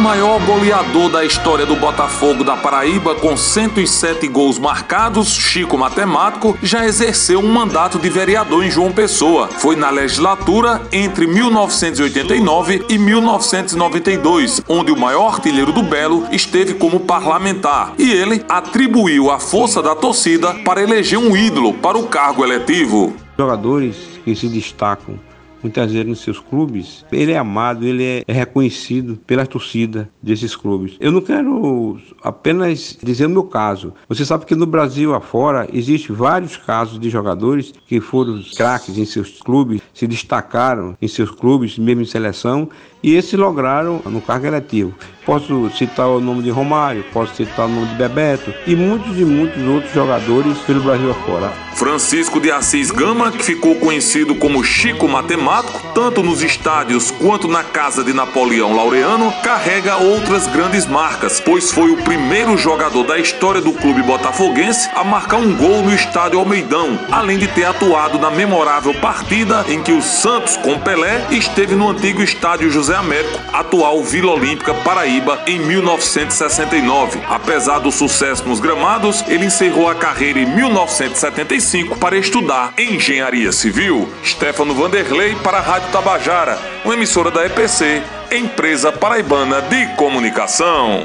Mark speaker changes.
Speaker 1: maior goleador da história do Botafogo da Paraíba, com 107 gols marcados, Chico Matemático, já exerceu um mandato de vereador em João Pessoa. Foi na legislatura entre 1989 e 1992, onde o maior artilheiro do Belo esteve como parlamentar. E ele atribuiu a força da torcida para eleger um ídolo para o cargo eletivo.
Speaker 2: Jogadores que se destacam muitas vezes nos seus clubes, ele é amado, ele é, é reconhecido pela torcida desses clubes. Eu não quero apenas dizer o meu caso. Você sabe que no Brasil afora existe vários casos de jogadores que foram craques em seus clubes, se destacaram em seus clubes, mesmo em seleção, e esses lograram no cargo eletivo. Posso citar o nome de Romário, posso citar o nome de Bebeto e muitos e muitos outros jogadores pelo Brasil afora.
Speaker 1: Francisco de Assis Gama, que ficou conhecido como Chico Matemático, tanto nos estádios quanto na casa de Napoleão Laureano, carrega outras grandes marcas, pois foi o primeiro jogador da história do clube botafoguense a marcar um gol no estádio Almeidão, além de ter atuado na memorável partida em que o Santos com Pelé esteve no antigo estádio José Américo, atual Vila Olímpica Paraíba em 1969. Apesar do sucesso nos gramados, ele encerrou a carreira em 1975 para estudar engenharia civil. Stefano Vanderlei para a Rádio Tabajara, uma emissora da EPC, empresa paraibana de comunicação.